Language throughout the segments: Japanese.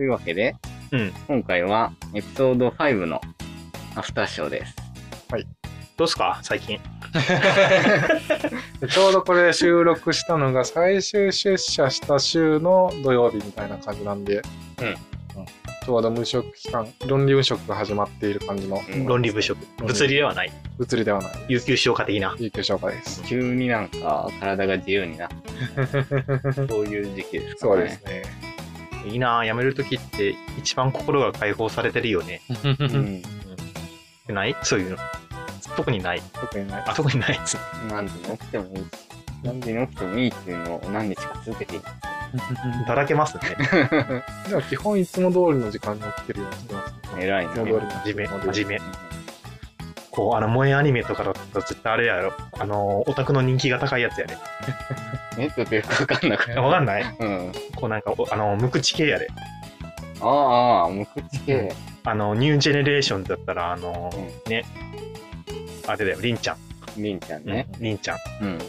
というわけで、うん。今回はエピソード5のアフターショーです。どうすか？最近。で ちょうどこれ収録したのが最終出社した週の土曜日みたいな感じなんで、うんちょうど無職期間、論理無職が始まっている感じの、うん論理部職。物理ではない。物理ではない、有給消化的な。有給消化です。急になんか体が自由になった。そういう時期ですかね。そうですね。いいなぁ辞めるときって一番心が解放されてるよね。うん。ない？そういうの。特にない。特にない。あ、特にないです。何時に起きてもいいし、何時に起きてもいいっていうのを何日か続けていい。だらけますね。でも基本いつも通りの時間に起きてるようにしてます、偉いねいつも通りの真面目、真面目。こう、あの、萌えアニメとかだったら絶対あれやろ。あの、オタクの人気が高いやつやね。え、ちょっとよくわかんなくて。わかんない？うん。こうなんか、おあの、無口系やで。ああああ、無口系。あの、ニュージェネレーションだったら、あの、うね、あれだよ、りんちゃん。りんちゃんね。りんちゃん。っうん。て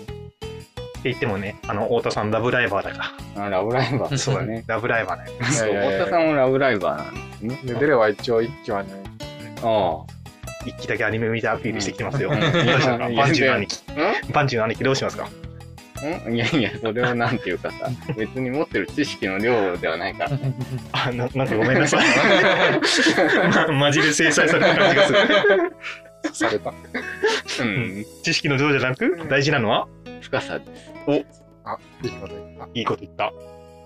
言ってもね、あの、太田さんラブライバーだかあ、ラブライバー。ら。そうだね。。ラブライバーね。そう、太田さんもラブライバーなんですね。で、出れば一応一期はね、あ一期だけアニメ見てアピールしてきてますよ。うんバンジューの兄貴。あ。バンジューの兄貴どうしますか？んん？いやいや、それはなんていうかさ、別に持ってる知識の量ではないから。あ、ななんかごめんなさい。ま、マジで制裁された感じがする。された。うん。知識の量じゃなく、大事なのは？深さです。あ、いいこと言った。いいこと言った。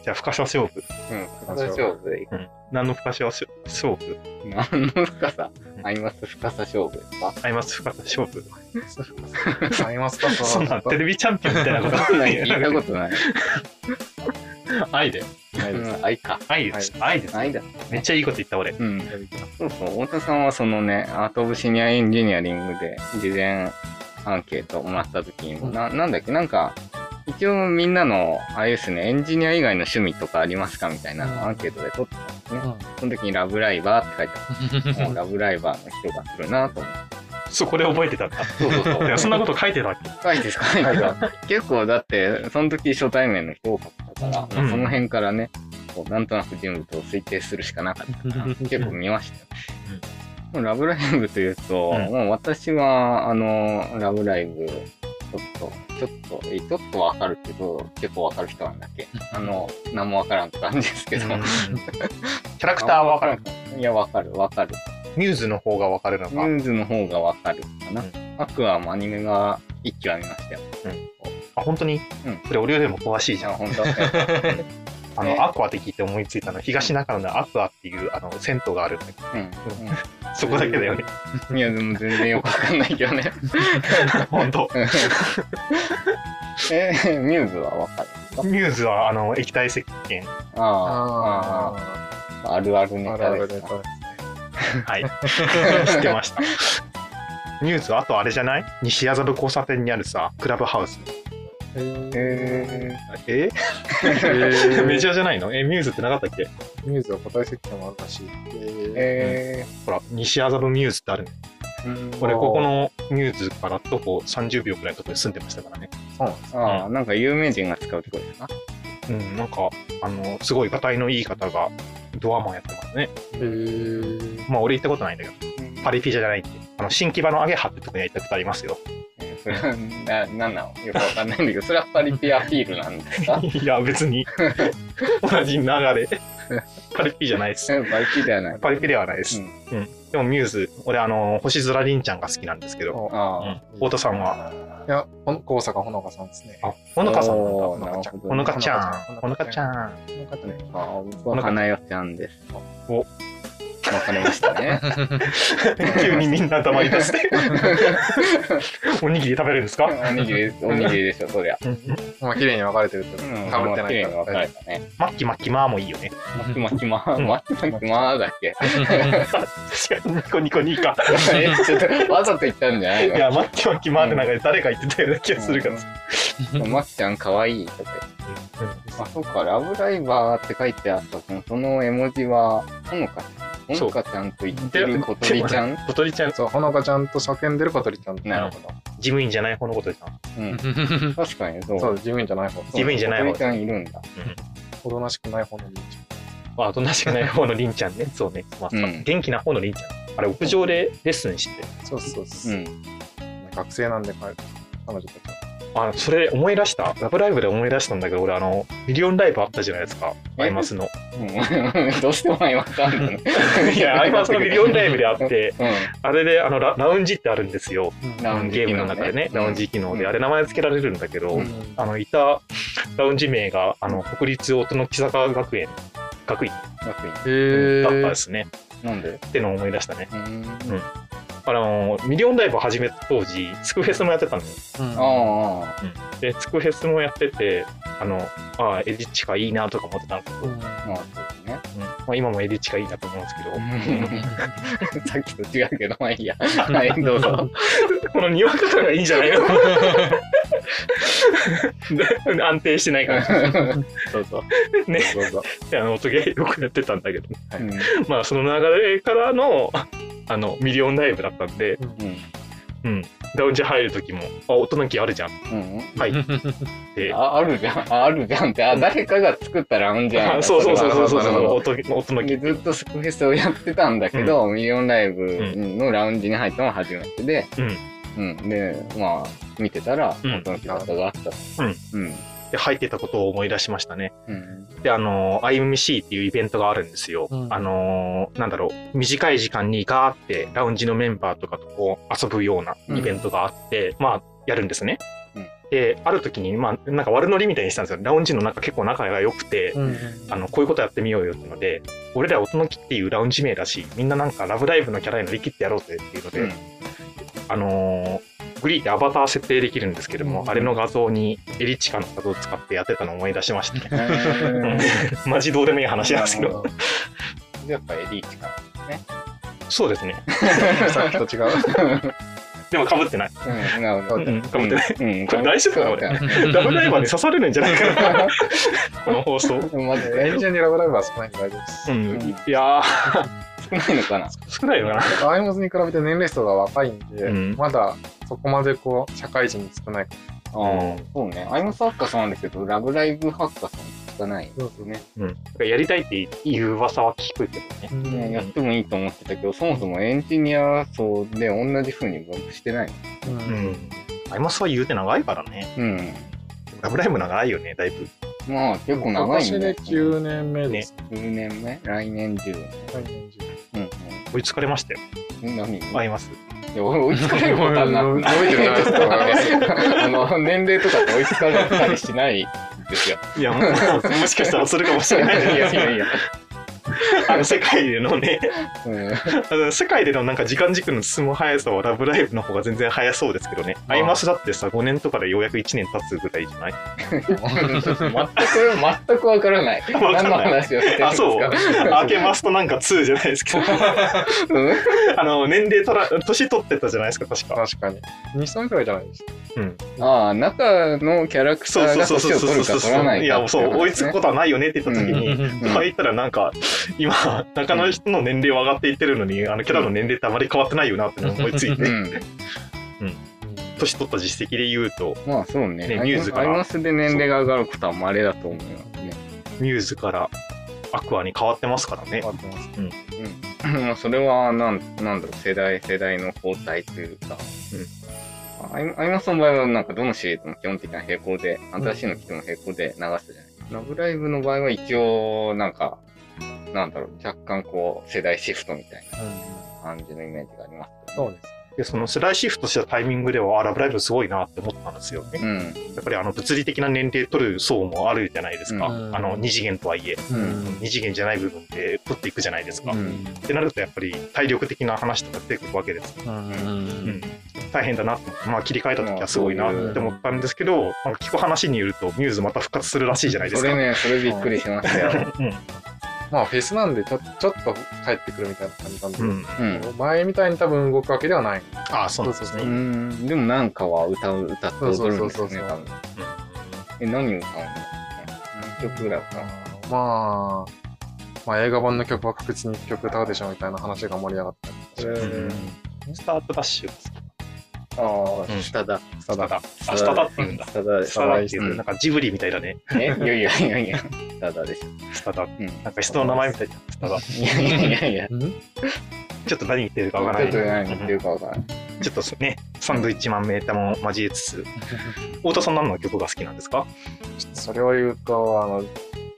じゃあ、深さ勝負。うん。深さ勝負でいく。何の深さ勝負何の深さ？アイマス深さ勝負ですかアイマス深さ勝負。ありますか？そんなんテレビチャンピオンみたいなことわかんない。聞いたことない。愛で。ないです。うん、愛か。愛です。愛です。愛だ。めっちゃいいこと言った俺。うん。そうそう。太田さんはそのね、アート・オブ・シニア・エンジニアリングで事前アンケートをもらった時に、うんな、なんだっけ、なんか、一応みんなの、あれですね、エンジニア以外の趣味とかありますかみたいなのをアンケートで取ってたんですね。その時にラブライバーって書いてあった。もうラブライバーの人がするなと思って。そこで覚えてたんだ。そうそうそういや、そんなこと書いてたっけ書いて書いてた。結構だって、その時初対面の人多かったから、うんまあその辺からね、こうなんとなく人物を推定するしかなかったから、結構見ましたよ。もうラブライブというと、うんもう私は、あの、ラブライブ、ちょっと、ちょっと、えちょっとわかるけど、結構わかる人なんだっけ？あの、何もわからんって感じですけど。うん キャラクターはわかる。いや、わかる、わかる。ミューズの方がわかるのか？ニューズの方がわかるかな。うんアクアもアニメが一気は見ましたよ。あ、本当に？うんそれ俺よりも詳しいじゃん。本当 あえの、アクアって聞いて思いついたのは、東中野のアクアっていう、あの、銭湯があるんだけど、うん。そこだけだよね。うん。いや、でも全然よくわかんないけどね。本当。えー、ミューズはわかる？ミューズは、あの、液体石鹸。ああ、あああ、あるあるネあ、あるタあるネですか。タですね。はい。知ってました。ミューズは、あとあれじゃない？西麻布交差点にあるさ、クラブハウス。へーえ？えへー メジャーじゃないの？え、ミューズってなかったっけ？ミューズは答え設計もあるらしい。ー、ええほら、西麻布ミューズってあるね。ー、俺、ここのミューズから徒歩30秒くらいのところに住んでましたからね。そうなんですああ、なんか有名人が使うとこですかうん、なんか、あの、すごい、がたいのいい方がドアマンやってますね。へーまあ、俺行ったことないんだけど、パリピじゃないって。あの、新木場のアゲハってとこには行ったことありますよ。えーそれは、な、なんなのよくわかんないんだけど、それはパリピアピールなんですか？いや、別に、同じ流れ。パリピじゃないです。え パリピではない。パリピではないです。うんでも、ミューズ、俺、あの、星空凛ちゃんが好きなんですけど、ああうん太田さんは？いや、ほん高坂ほのかさんですね。あ、ほのかさんなんだ。おーほのかちゃんなるほどほのかちゃん。ほほのかちのかちゃん。この方ね。あ、僕は花代ちゃんです。おわかりましたね。急にみんな黙り出して。おにぎり食べれるんですか？おにぎりおにぎりでしょ、そりゃ。まあ、綺麗に分かれてるってうん、かぶってないから。かれたね。マッキマッキマーもいいよね。マキマキマうんマキマキマだっけ？ニコニコニカ。え、ちょっと、わざと言ったんじゃないの？いや、マッキマッキマーってなんか誰か言ってたような気がするから。マキちゃんかわい。あ、そっか、ラブライバーって書いてあったそのその絵文字は、ほのかちゃん。ほのかちゃんと言ってる小鳥ちゃん 小鳥ちゃん、そう、ほのかちゃんと叫んでる小鳥ちゃん。なるほど。事務員じゃない方のことでさ。うん。確かにそう。そう、事務員じゃない方。事務員じゃない方小鳥ちゃんいるんだ。おとなしくない方の兄ちあ、おとなしくない方のりんちゃんね。そうね。まあ、うん元気な方のりんちゃん。あれ、屋上でレッスンしてて。そうそうそうう。ん。学生なんで、彼彼女たちは。あ、それ思い出した？ラブライブで思い出したんだけど、俺、あの、ミリオンライブあったじゃないですか。え？アイマスの。うん どうしても今わかんない。いや、アイマスのミリオンライブであって、うあれで、あのラ、ラウンジってあるんですよ。ん。ラウンジゲームの中でね、機能ラウンジ機能で、うんあれ名前付けられるんだけど、うんあの、いたラウンジ名が、あの、国立音の木坂学園、学院学院へだったですね。なんで？ってのを思い出したね。うん。あの、ミリオンライブを始めた当時、スクフェスもやってたのよ。あで、スクフェスもやってて、あの、ああ、エディッチがいいなとか思ってたんですけど、うんあ、まあそうですね。うんまあ、今もエディッチがいいなと思うんですけど、さっきと違うけど、まあいいや。はい、どうぞ。このにわか感がいいんじゃないの？で安定してないから。そうそう。ね、そうそうあの、音ゲーよくやってたんだけど、うん。まあ、その流れからの、あの、ミリオンライブだったんで、うん。うん。ラウンジ入るときも、あ、音の木あるじゃん。うん。はい。で、ああるじゃん。ああるじゃんって、あ、誰かが作ったラウンジやんあそうそうそうそうそうそう、音音の木で。ずっとスクフェスをやってたんだけど、ミリオンライブのラウンジに入ったのが初めてで、うん。うん。で、まあ、見てたら、うん音の木方があった。うん。うん。で、入ってたことを思い出しましたね。うん。で、あの、IMC っていうイベントがあるんですよ。うんあの、なんだろう、短い時間にガーってラウンジのメンバーとかとこう遊ぶようなイベントがあって、まあ、やるんですね。うんで、ある時に、まあ、なんか悪ノリみたいにしたんですよ。ラウンジの中結構仲が良くて、うんあの、こういうことやってみようよってので、俺ら音の木っていうラウンジ名だし、みんななんかラブライブのキャラに乗り切ってやろうぜっていうので、うんあのーグリーってアバター設定できるんですけども、うんあれの画像にエリチカの画像を使ってやってたのを思い出しましたね。うん マジどうでもいい話なんですけど。やっぱエリーチか。そうですね。さっきと違う。でも被ってない。うん、なるほど。うん、被ってない。うん、これ大丈夫か俺ダブルライバーに刺されるんじゃないかな。この放送。まず、エンジンにラブライブは少ないんで大丈夫です。うん。いやー、少ないのかな少ないのかな。アイモスに比べて年齢層が若いんで、うんまだそこまでこう、社会人に少ない。ああ、そうね。アイムスハッカソンなんだけど、ラブライブハッカソン聞かないそうそうね。うん。やりたいっていう噂は聞くけどね。ねやってもいいと思ってたけど、そもそもエンジニア層で同じ風に分布してないうんうん。アイマスは言うて長いからね。の。うん。ラブライブ長いよね、だいぶ。まあ、結構長いんだ今年で9年目です。10年目？来年10年。来年中うん追いつかれましたよ。うん。何？アイマス。いや、追いつかれることはな伸びてるなあの、年齢とかって追いつかれたりしないですよ。いや、もうもしかしたらするかもしれない。いやいやいや。あの世界でのね、うん。世界でのなんか時間軸の進む速さはラブライブの方が全然速そうですけどね。まあアイマスだってさ、5年とかでようやく1年経つぐらいじゃない？全く、全くわからない。何の話をしてるんですか？あ、そう。アーケマストなんか2じゃないですけど。うんあの、年齢とら、年取ってたじゃないですか、確か。確かに。2歳くらいじゃないですか。うん。ああ、中のキャラクターがそうそうそう年を取るかそう取らないかいや、そう、追いつくこことはないよねって言った時に、うんったらなんか、今、中の人の年齢は上がっていってるのに、あのキャラの年齢ってあまり変わってないよなって思いついて、うん。年取った実績で言うと、まあそうね。ねμ's からアイマスで年齢が上がることは稀だと思いますね。μ's から Aqours に変わってますからね変。わってます。うん。まあそれは、なん、なんだろう、世代、世代の交代というか。アイアイマスの場合は、なんかどのシリーズも基本的な並行で、新しいの来ても並行で流すじゃない。ラブライブの場合は一応、なんか、なんだろう、若干こう、世代シフトみたいな感じのイメージがありますけどそうです。で、その世代シフトしたタイミングでは、あラブライブすごいなって思ったんですよね。うん。やっぱりあの物理的な年齢取る層もあるじゃないですか。うんあの二次元とはいえ、うん二次元じゃない部分で取っていくじゃないですか。っうんてなるとやっぱり体力的な話とか出てくるわけです。うんうん、大変だなまあ切り替えた時はすごいなって思ったんですけど、まあ聞く話によるとミューズまた復活するらしいじゃないですか。それね、それびっくりしましたよ。うんまあフェスなんでちょちょっと帰ってくるみたいな感じなんで、うん、うん。前みたいに多分動くわけではない。ああ、そうなんですそうね。うでもなんかは歌う、歌って踊るんですよね、そうそうそうそう。多分。え、何歌うんですかね何曲ぐらいかなまあ、まあ映画版の曲は確実に曲歌うでしょみたいな話が盛り上がったりしますうん。スタートダッシュですか？ああ、うん下だ。ただ、あ、下だって言うんだ。下だ。下だっていうう、んなんかジブリみたいだね。えいやいやいやいや、下だでしょ。スタダ。うん。なんか人の名前みたいなスタダ。いやいやいやちょっと何言ってるかわからない。ちょっと何言ってるかわからない。ちょっとね、サンドイッチマンメータも交えつつ、太田さん何の曲が好きなんですか？それを言うと、あの、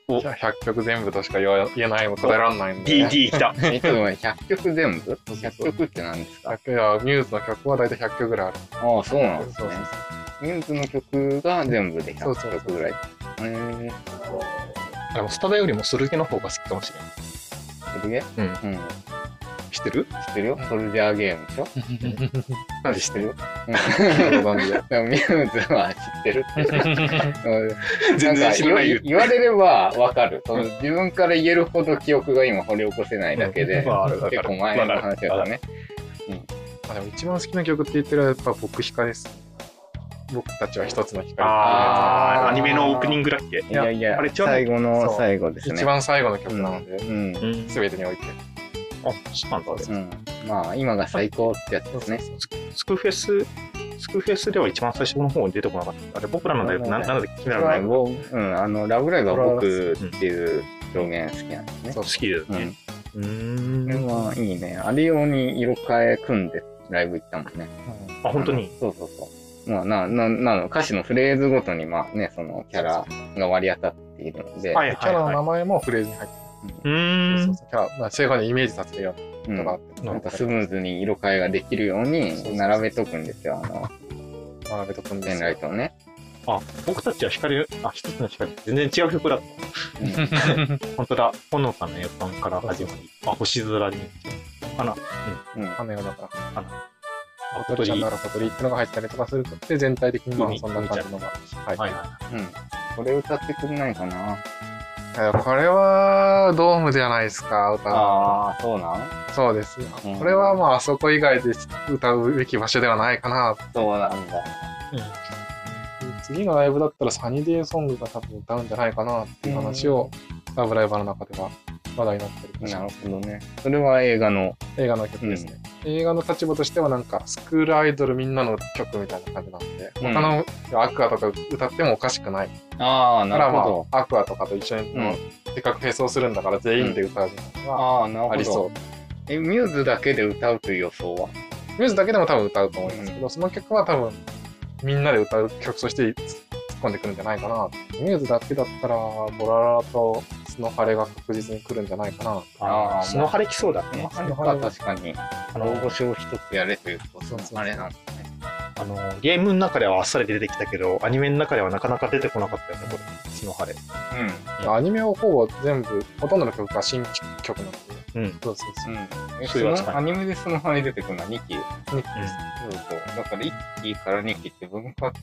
お100曲全部としか言わ言えないも答えられないんで。?DD 来た。え、っと待って100曲全部 ?100 曲って何ですか？100いやミューズの曲は大体100曲ぐらいある。ああ、そうなんですね。ミューズの曲が全部で100そうそうそう曲ぐらい。へえ。でもスタダよりもスルゲの方が好きかもしれない。それでうん。うん。知ってる？知ってるよ？ソルジャーゲームでしょ？なんで知ってる うん。ご存知で。でもミューズは知ってる？全然知らない言われればわかる。その自分から言えるほど記憶が今掘り起こせないだけで、結構前の話だからね。あでも一番好きな曲って言ってるのはやっぱ僕光です。僕たちは一つの光あアニメのオープニングだっけ？いやいやあれ最後の最後ですね。つ一番最後の曲なので、うん。うん。すべてにおいて。あ、そうなんだ、あれ。うん。まあ、今が最高ってやつですね。ススクフェス、スクフェスでは一番最初の方に出てこなかった。あれ、僕らの大学、ななんだっけ、君らの大学僕うん、あの、ラブライブは僕っていう表現好きなんですね。そう好きだよね。うん。うーん。これはいいね。あれ用に色変え組んでライブ行ったもんね。あ、本当に？そうそうそう。まあ、な、な、なの、歌詞のフレーズごとに、まあね、そのキャラが割り当たっているので、はいキャラの名前もフレーズに入ってうん。そうそうキャラ、まあ、正確にイメージさせるよううなことがあって、ん。なんかスムーズに色変えができるように並べとくんですよ、あの、並べとくんでペンすよ。ライトをね。あ、僕たちは光、あ、一つの光。全然違う曲だった。うん。本当だ。ほのかな予感から始まり。あ、星空に。花。うん。羽がだから、花。あ、小鳥ちゃんなら小鳥ってのが入ったりとかすると、で、全体的にまあ海そんな感じのが。はいいはうん。これ歌ってくれないかなえこれはドームじゃないですか、歌は。ああ、そうなん？そうですようん。これはまああそこ以外で歌うべき場所ではないかな。そうなんだ。い。次のライブだったらサニーデイソングが多分歌うんじゃないかなっていう話を、ラブライバーの中では話題になってるなるほどね。それは映画の。映画の曲ですね。映画の立場としてはなんかスクールアイドルみんなの曲みたいな感じなんで、うん他のアクアとか歌ってもおかしくない。ああ、なだからまるほど。あ、アクアとかと一緒に、うんせっかくフェスをするんだから全員で歌うみたいなのはああ、なるほど。ありそう。え、ミューズだけで歌うという予想は？ミューズだけでも多分歌うと思いますけど、その曲は多分みんなで歌う曲として突っ込んでくるんじゃないかな。ミューズだけだったら、ボラララとスノハレが確実に来るんじゃないかな。あーあー、スノハレ来そうだね。あれは確かに、大御所を一つやれというと、そうそうあれなんですね。あの、ゲームの中ではあっさり出てきたけど、アニメの中ではなかなか出てこなかったよね、これ。スノハレ。うアニメはほぼ全部、ほとんどの曲が新曲なんで。うん。そうそうそう。ん。うん。え、そそのアニメでその羽出てくるのは2期ニッキーです。そうそう。だから1期から2期って分割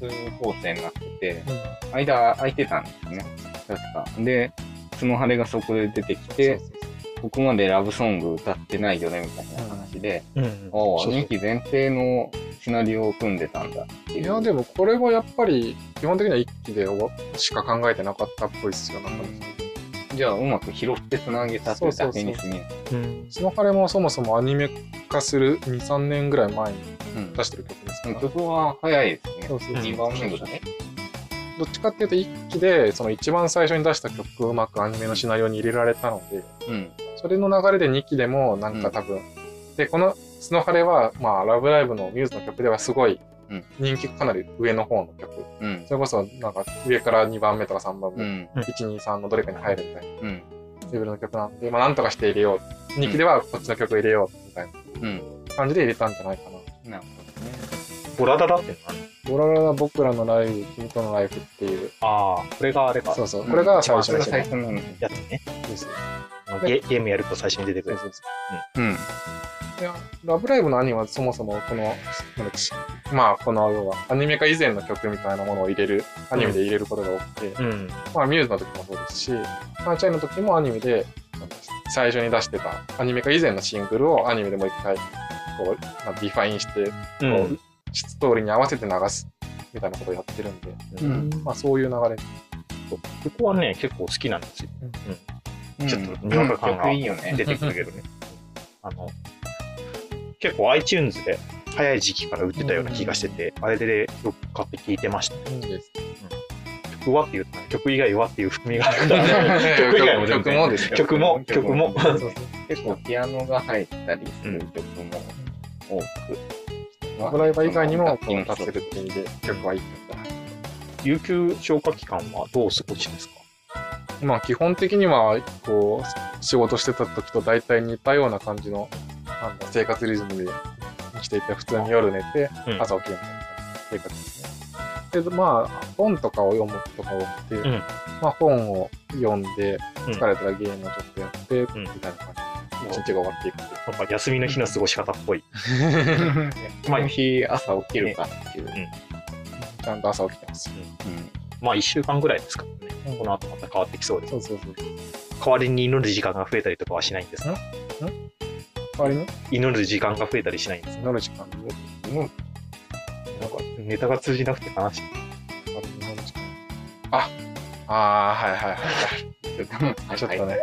構成になってて、うん間空いてたんですね。確か。で、スノハレがそこで出てきて、そうそうここまでラブソング歌ってないよね、みたいな話で、うん。ああ、そうそう2期前提のシナリオを組んでたんだっていう。いや、でもこれはやっぱり、基本的には一期でしか考えてなかったっぽいっすよ。なんかじゃあ、うまく拾ってつなげたってだけに過ぎない。うん。スノハレもそもそもアニメ化する2、3年ぐらい前にうん出してる曲ですから。曲は早いですね。そうそうそう2番目ぐらい。どっちかっていうと一期で、その一番最初に出した曲をうまくアニメのシナリオに入れられたので、うん。それの流れで2期でもなんか多分、で、このスノハレは、まあ、ラブライブのミューズの曲ではすごいうん人気かなり上の方の曲。うん。それこそなんか上から2番目とか3番目、うん。1、2、3のどれかに入るみたいなうん。レベルの曲なんで、まあなんとかして入れよう。2期ではこっちの曲入れようみたいうん。な感じで入れたんじゃないかな。なるほどね。ボラダダって何？ボラララ僕らのライブ、君とのライフっていう、ああ、これがあれか。そうそう、これが最初の。やつね。オです。あのゲゲームやると最初に出てくるそう。そうそうん。う。いや、ラブライブのアニメはそもそもこの、まあこの要はアニメ化以前の曲みたいなものを入れる、アニメで入れることが多くて、うん。まあμ's の時もそうですし、サンシャインの時もアニメで、最初に出してたアニメ化以前のシングルをアニメでもう一回、こう、まあ、リファインして、うこう、ストーリーに合わせて流すみたいなことをやってるんで、うんまあそういう流れ。ここはね、結構好きなんですよ。ちょっとうんにわか感が曲いいよね。出てくるけどね。あの、結構 iTunes で早い時期から売ってたような気がしてて、あれでよく買って聴いてました。いいです。うわって言うと、曲以外はっていう含みがあるから、曲以外も曲もですよ。曲も、曲も。結構ピアノが入ったりする曲も多く。ラブライバー以外にも、立てるって意味で曲はいい曲だ。有給消化期間はどうお過ごしですか？まあ基本的には、こう、仕事してた時と大体似たような感じの、なんだ、生活リズムで生きていて、普通に夜寝て、うん朝起きるみたいな生活ですね。で、まあ、本とかを読むことが多くて、うんまあ本を読んで、うん疲れたらゲームをちょっとやって、んみたいな感じで、一日が終わっていくっていう。なんか休みの日の過ごし方っぽい。まあ、日朝起きるかっていう。ちゃんと朝起きてます。うんまあ1週間ぐらいですからね。うんこの後また変わってきそうです。そうそうそう。代わりに祈る時間が増えたりとかはしないんですか？代わりに？祈る時間が増えたりしないんですか？乗る時間もうなんかネタが通じなくて悲しい。あ、あー、はいはいはいはい。ちょっとね、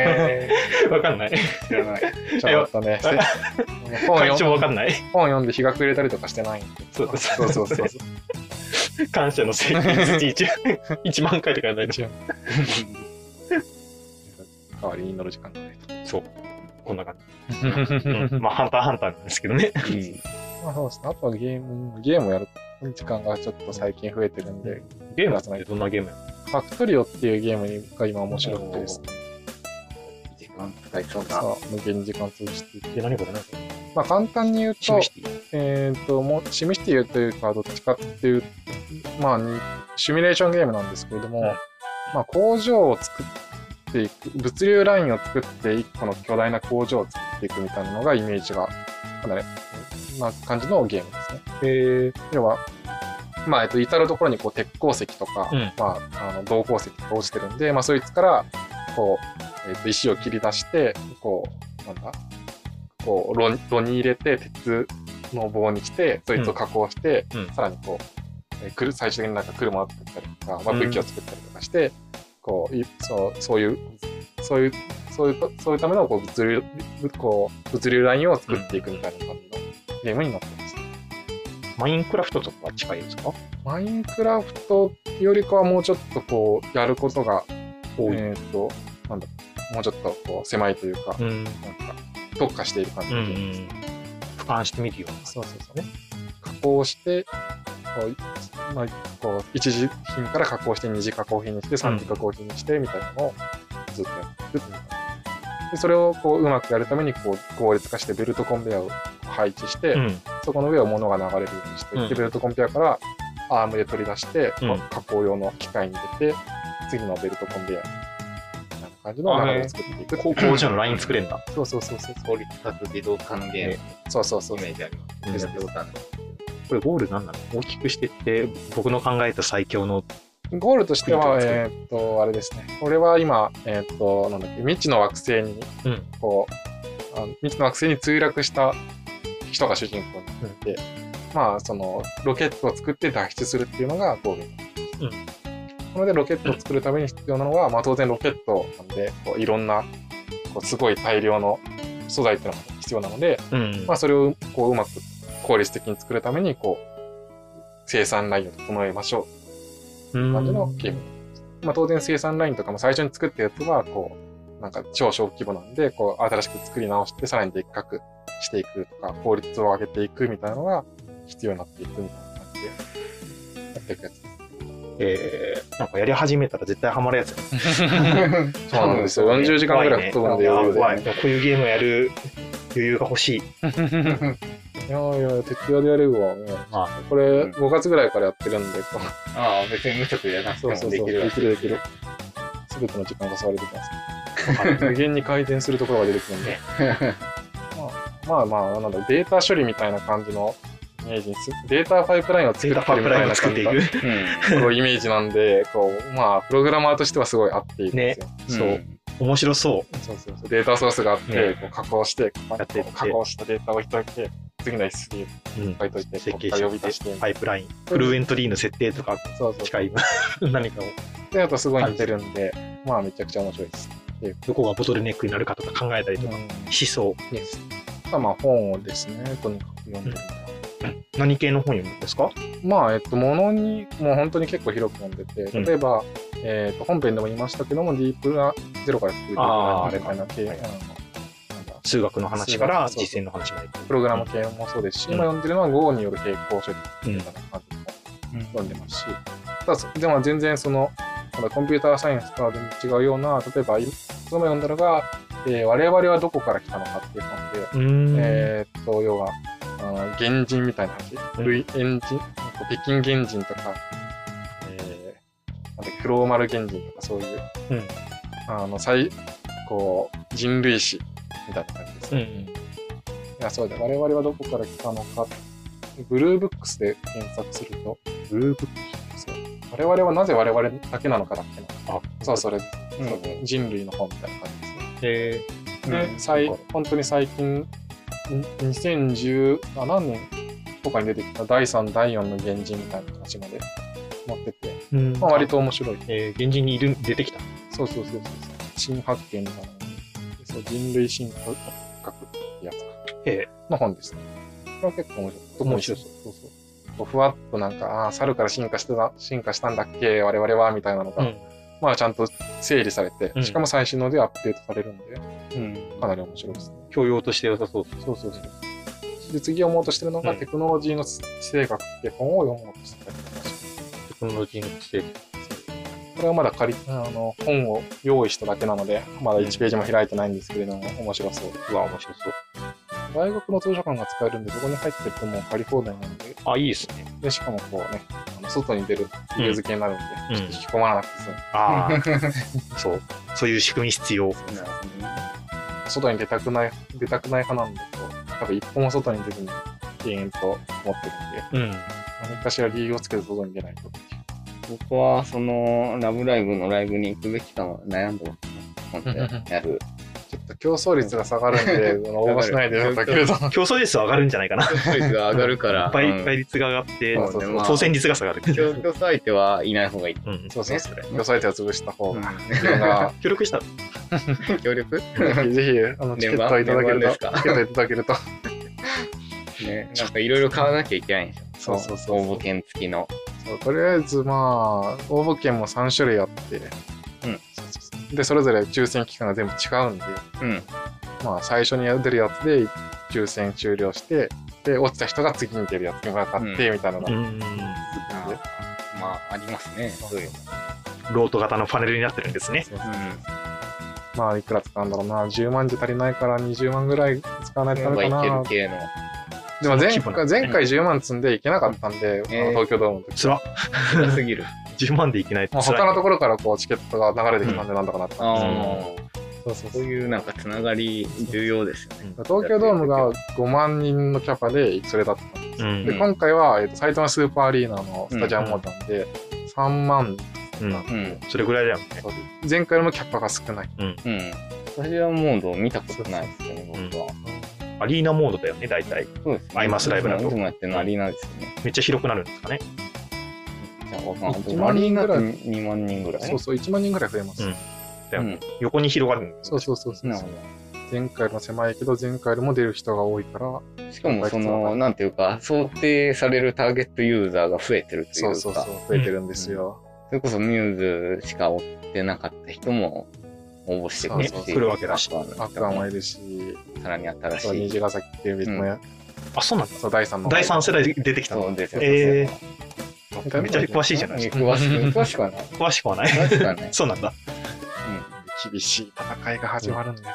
え わかんない。ー知らない。ちょっとね、せ本会長読んわかんない？本読んで日が暮れたりとかしてないんで。そうですそうそう。感謝の請求月 1, 1万回とかやらないと。代わりに乗る時間がないと。そう。こんな感じ。う んまあ、ハンターハンターなんですけどね。まあそうですね。あとはゲーム、ゲームをやる時間がちょっと最近増えてるんで、ゲームってどんなゲームやファクトリオっていうゲームが今面白くてですね。時間使いそう無限に時間通じていて。で、何これ何これ？まあ簡単に言うとえっ、と、もう、シムシティというか、どっちかっていう、まあ、にシミュレーションゲームなんですけれども、うんまあ、工場を作っていく、物流ラインを作って、一個の巨大な工場を作っていくみたいなのがイメージが、かなり、な感じのゲームですね。えー、要は、まあ、えっと、至るところにこう鉄鉱石とか、うん。まあ、あの銅鉱石とか落ちてるんで、まあ、そいつから、こう、えっと、石を切り出して、こう、なんだ、こう、炉に入れて、鉄の棒にして、そいつを加工して、うん。さらにこう、えーくる最終的になんか車を作ったりとか、まあ、うん。武器を作ったりとかして、こうそう、そういう、そういう、そういう、そういうためのこう物流、こう、物流ラインを作っていくみたいな感じのゲームになってます。マインクラフトとかは近いですかマインクラフトよりかはもうちょっとこう、やることが、えっ、と、なんだ、もうちょっとこう、狭いというか、うん。なんか、特化している感じうんうのゲームです。ん。俯瞰してみるような。そうそうそうね。加工して、こう、まあ、こう、一次品から加工して、二次加工品にして、三次加工品にして、みたいなのをずっとやっていくっていう感じで、それをこう、うまくやるために、こう、効率化して、ベルトコンベヤーを配置して、うん。そこの上を物が流れるようにして、うんでベルトコンベヤーからアームで取り出して、うん加工用の機械に入れて、次のベルトコンベヤーみたいな感じの流れを作っていく。こ工場のライン作れんだ。そうそうそうそう。効率化と自動化のゲームそうそうそうイメージあります。これゴールなんなの？大きくしてって、僕の考えた最強の、ゴールとしては、えーっと、あれですね。これは今、えーっと、なんだっけ、未知の惑星に、うん。こう、あの未知の惑星に墜落した人が主人公になって、まあ、その、ロケットを作って脱出するっていうのがゴールになってます。うんなので、ロケットを作るために必要なのは、まあ、当然ロケットなんで、こういろんな、こうすごい大量の素材っていうのが必要なので、うん。まあ、それをこううまく効率的に作るために、こう、生産ラインを整えましょううん感じのゲーム。まあ当然生産ラインとかも最初に作ったやつは、こう、なんか超小規模なんで、こう新しく作り直して、さらにでっかくしていくとか、効率を上げていくみたいなのが必要になっていくみたいな感じで、やっていくやつです。えー、なんかやり始めたら絶対ハマるやつや そうなんですよ。40時間ぐらい吹っ飛ぶんで余裕で。怖いね怖いこういうゲームやる余裕が欲しい。いやいや、徹夜でやれるわ。もうまこれうん5月ぐらいからやってるんで、こうああ、別に無職じゃなくてもそうそうそう、できるわできるできる。すべての時間が触れてきます。無限に回転するところが出てくるんで。まあまあ、なんだデータ処理みたいな感じのイメージにす、データパイプラインをデ作ってータパイプラインるみたいなを作っていく。うん。こうイメージなんで、こう、まあ、プログラマーとしてはすごい合っているんですよ。そう。面白そそうそうそう。データソースがあって、ねこう加工して、やっていって加工したデータを置いといて、次の S3 う。うん。書いといて、設計ここから呼び出して、パイプライン、フルエントリーの設定とかそうそう。近い 何かを、で、あとすごい似てるんで、まあめちゃくちゃ面白いです。どこがボトルネックになるかとか考えたりとか、うん思想。です。まあまあ本をですね、とにかく読んでる。何系の本読むんですか？まあ、えっと、ものに、もう本当に結構広く読んでて、うん例えば、えっと、本編でも言いましたけども、ディープな、ゼロから作るディープあーなみたいな系、はい数学の話から実践の話。まで。プログラム系もそうですし、うん。今読んでるのは Go による並行処理みたいな感じの読ん。でますし、ただそ、でも全然その、まだコンピューターサイエンスとは全然違うような、例えば、いその前読んだのが、えー我々はどこから来たのかっていう本で。えーっと、要は、あの原人みたいな類エンジン、北京原人とか、えー、なんーマル原人とかそういう、うん。あの、最、こう、人類史みたいな感じですね。うん。いや、そうだ、我々はどこから来たのか、ブルーブックスで検索すると、ブルーブックス我々はなぜ我々だけなのかだっけな。あ、そう、それ、うん。そう人類の本みたいな感じですね。えで、最本当に最近、ん2010、あ何年とかに出てきた第3、第4の原人みたいな話まで持ってて、ーうん。まあ、割と面白い。えー、現人にいる、出てきた。そうそうそうそう。新発見みた人類進化学ってやつか。えの本ですね。これは結構面白い。面白そうそうそう。こうふわっとなんか、ああー、猿から進化してた、進化したんだっけ、我々は、みたいなのが、うん。まあちゃんと整理されて、うんしかも最新のでアップデートされるんで、うん。かなり面白いですね。教養として良さそうです。そうそうそう。で、次読もうとしてるのが、うんテクノロジーの地政学って本を読もうとしてたりとかしてテクノロジーの知性。これはまだ借り、あの、本を用意しただけなので、まだ1ページも開いてないんですけれども、面白そう。うわ、面白そう。大学の図書館が使えるんで、そこに入ってるともう借り放題なんで、あ、いいですね。で、しかもこうね、あの外に出る理由付けになるんで、うんちょっと引き込まなくて済む。ああ、そう。そういう仕組み必要。なるほどね。外に出たくない、出たくない派なんで、こう、多分一歩も外に出ずに、延々と持ってるんで、うん。何かしら理由をつけて外に出ないと。僕は、その、ラブライブのライブに行くべきか悩んでますね。やる。ちょっと競争率が下がるんで、応募しないでよだけれど。競争率は上がるんじゃないかな。競争率が上がるから。倍、うん倍率が上がって、そうそうそうまあ当選率が下がる。競競争相手はいない方がいい。うん。そうそうねそれ競争相手を潰した方うんが、協力した。協力？ぜひ、あの、チケットをいただけると、チケットいただけると、ね、なんかいろいろ買わなきゃいけないんでしょ。そうそうそう応募券付きの。そうとりあえず、まあ、応募券も3種類あって、そうそうそうで、それぞれ抽選期間が全部違うんで、うん。まあ、最初に出るやつで抽選終了して、で、落ちた人が次に出るやつに向かって、みたいなのが続くんで、うん。まあ、ありますね。そういうの。ロート型のパネルになってるんですね。そうそうまあ、いくら使うんだろうな、10万じゃ足りないから20万ぐらい使わないとダメかないける。系の。でも前回、前回10万積んでいけなかったんで、えーあの東京ドームの時。つら。辛すぎる。10万でいけないとまあ、辛い他のところからこうチケットが流れてきたんでなんとかなったんあですけど、あ。そうそうそうそういうなんかつながり重要ですよね。東京ドームが5万人のキャパでそれだったんです。うん。で、今回は、えっと埼玉スーパーアリーナのスタジアムモーターで3万、うん。うん。それぐらいだよね。前回よりもキャパが少ない。うん。スタジアムモード見たことないですよね。アリーナモードだよね、大体。そうですね。アイマスライブだといつもやってるのアリーナですよね。めっちゃ広くなるんですかね。じゃあ、わかんない1万アリーナって人ぐらい2万人ぐらい。そうそう、1万人ぐらい増えます。うんだよねうん横に広がるんですそうそうそうそうなるほ前回も狭いけど、前回よりも出る人が多いから、ど。しかも、その、なんていうか、想定されるターゲットユーザーが増えてるというか、そうそうそう、増えてるんですよ。それこそミューズしか追ってなかった人も応募してくるし、来るわけだしアクアもいるし、さらに新しい。虹ヶ崎っていう別のや、あ、そうなんだ。そう、第3の。第3世代で出てきたの？そうですよ。えーめっちゃ詳しいじゃないですか。詳しく、詳しくはない。詳しくはない？詳しくはない。そうなんだ。厳しい戦いが始まるんですよ。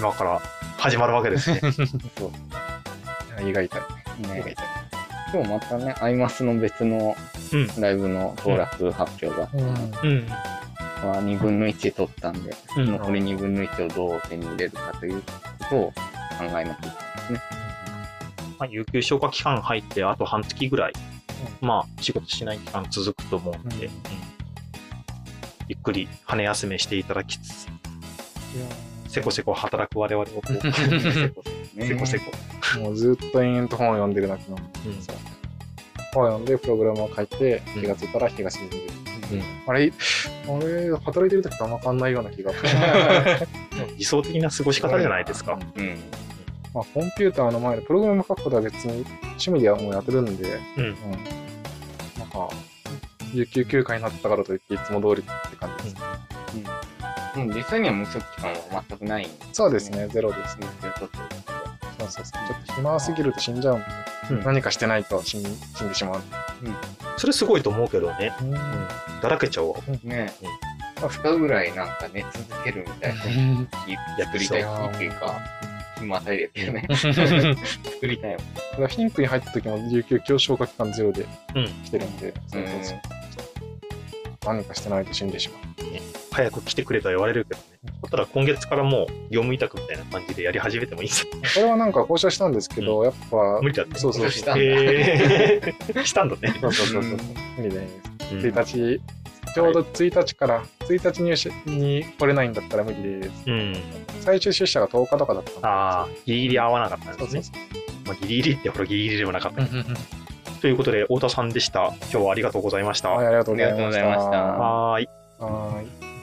今から始まるわけですね。そう。胃が痛い。胃ねが痛い。今日またね、アイマスの別のうんライブの当落発表が、うん。うん。まあ、2分の1取ったんで、うん。残り2分の1をどう手に入れるかということを考えなきゃいけないですね。まあ、有給消化期間入ってあと半月ぐらい、まあ、仕事しない期間続くと思うんで、うん。うんゆっくり羽休めしていただきつつ、せこせこ働く我々をこう、ねせこせこ。もうずっと延々と本を読んでるだけなん。で、本を読んでプログラムを書いて、うん気がついたら日が沈んでる。うん。あれ、あれ、働いてる時とあんま変わんないような気が。理想的な過ごし方じゃないですか。うん。まあ、コンピューターの前でプログラム書くことは別に趣味ではもうやってるんで、うん。うん。なんか、有給休暇になったからといっていつも通りって感じです。うん、実際には無職期間は全くないんでそうですね、ゼロですね。すよ。ちょっとそうそうそう。ちょっと暇すぎると死んじゃうんで、うん何かしてないと死ん死んでしまう。それすごいと思うけどね。うんだらけちゃうわ。ね、うんまあ、2ぐらいなんかね、続けるみたいな日作りたいっていうか、暇与えれてるね。作りたいもん。ただ、ピンクに入った時も有給今日消化期間ゼロでうん来てるんで、そうそうそう。何かしてないと死んでしまう。早く来てくれとは言われるけどね。だったら今月からもう業務委託みたいな感じでやり始めてもいいんですよ。これはなんか交渉したんですけど、やっぱ、無理だって。そうそうそう。したんだしたんだね。そうそうそうそううん。無理で、うん1日、ちょうど1日から、1日入社に来れないんだったら無理です。うん。最終出社が10日とかだったああ、ギリギリ合わなかったんそうですね。そうそう。まあ、ギリギリってほらギリギリでもなかった。ということで、太田さんでした。今日はありがとうございました。はい、ありがとうございました。はーい。はーい。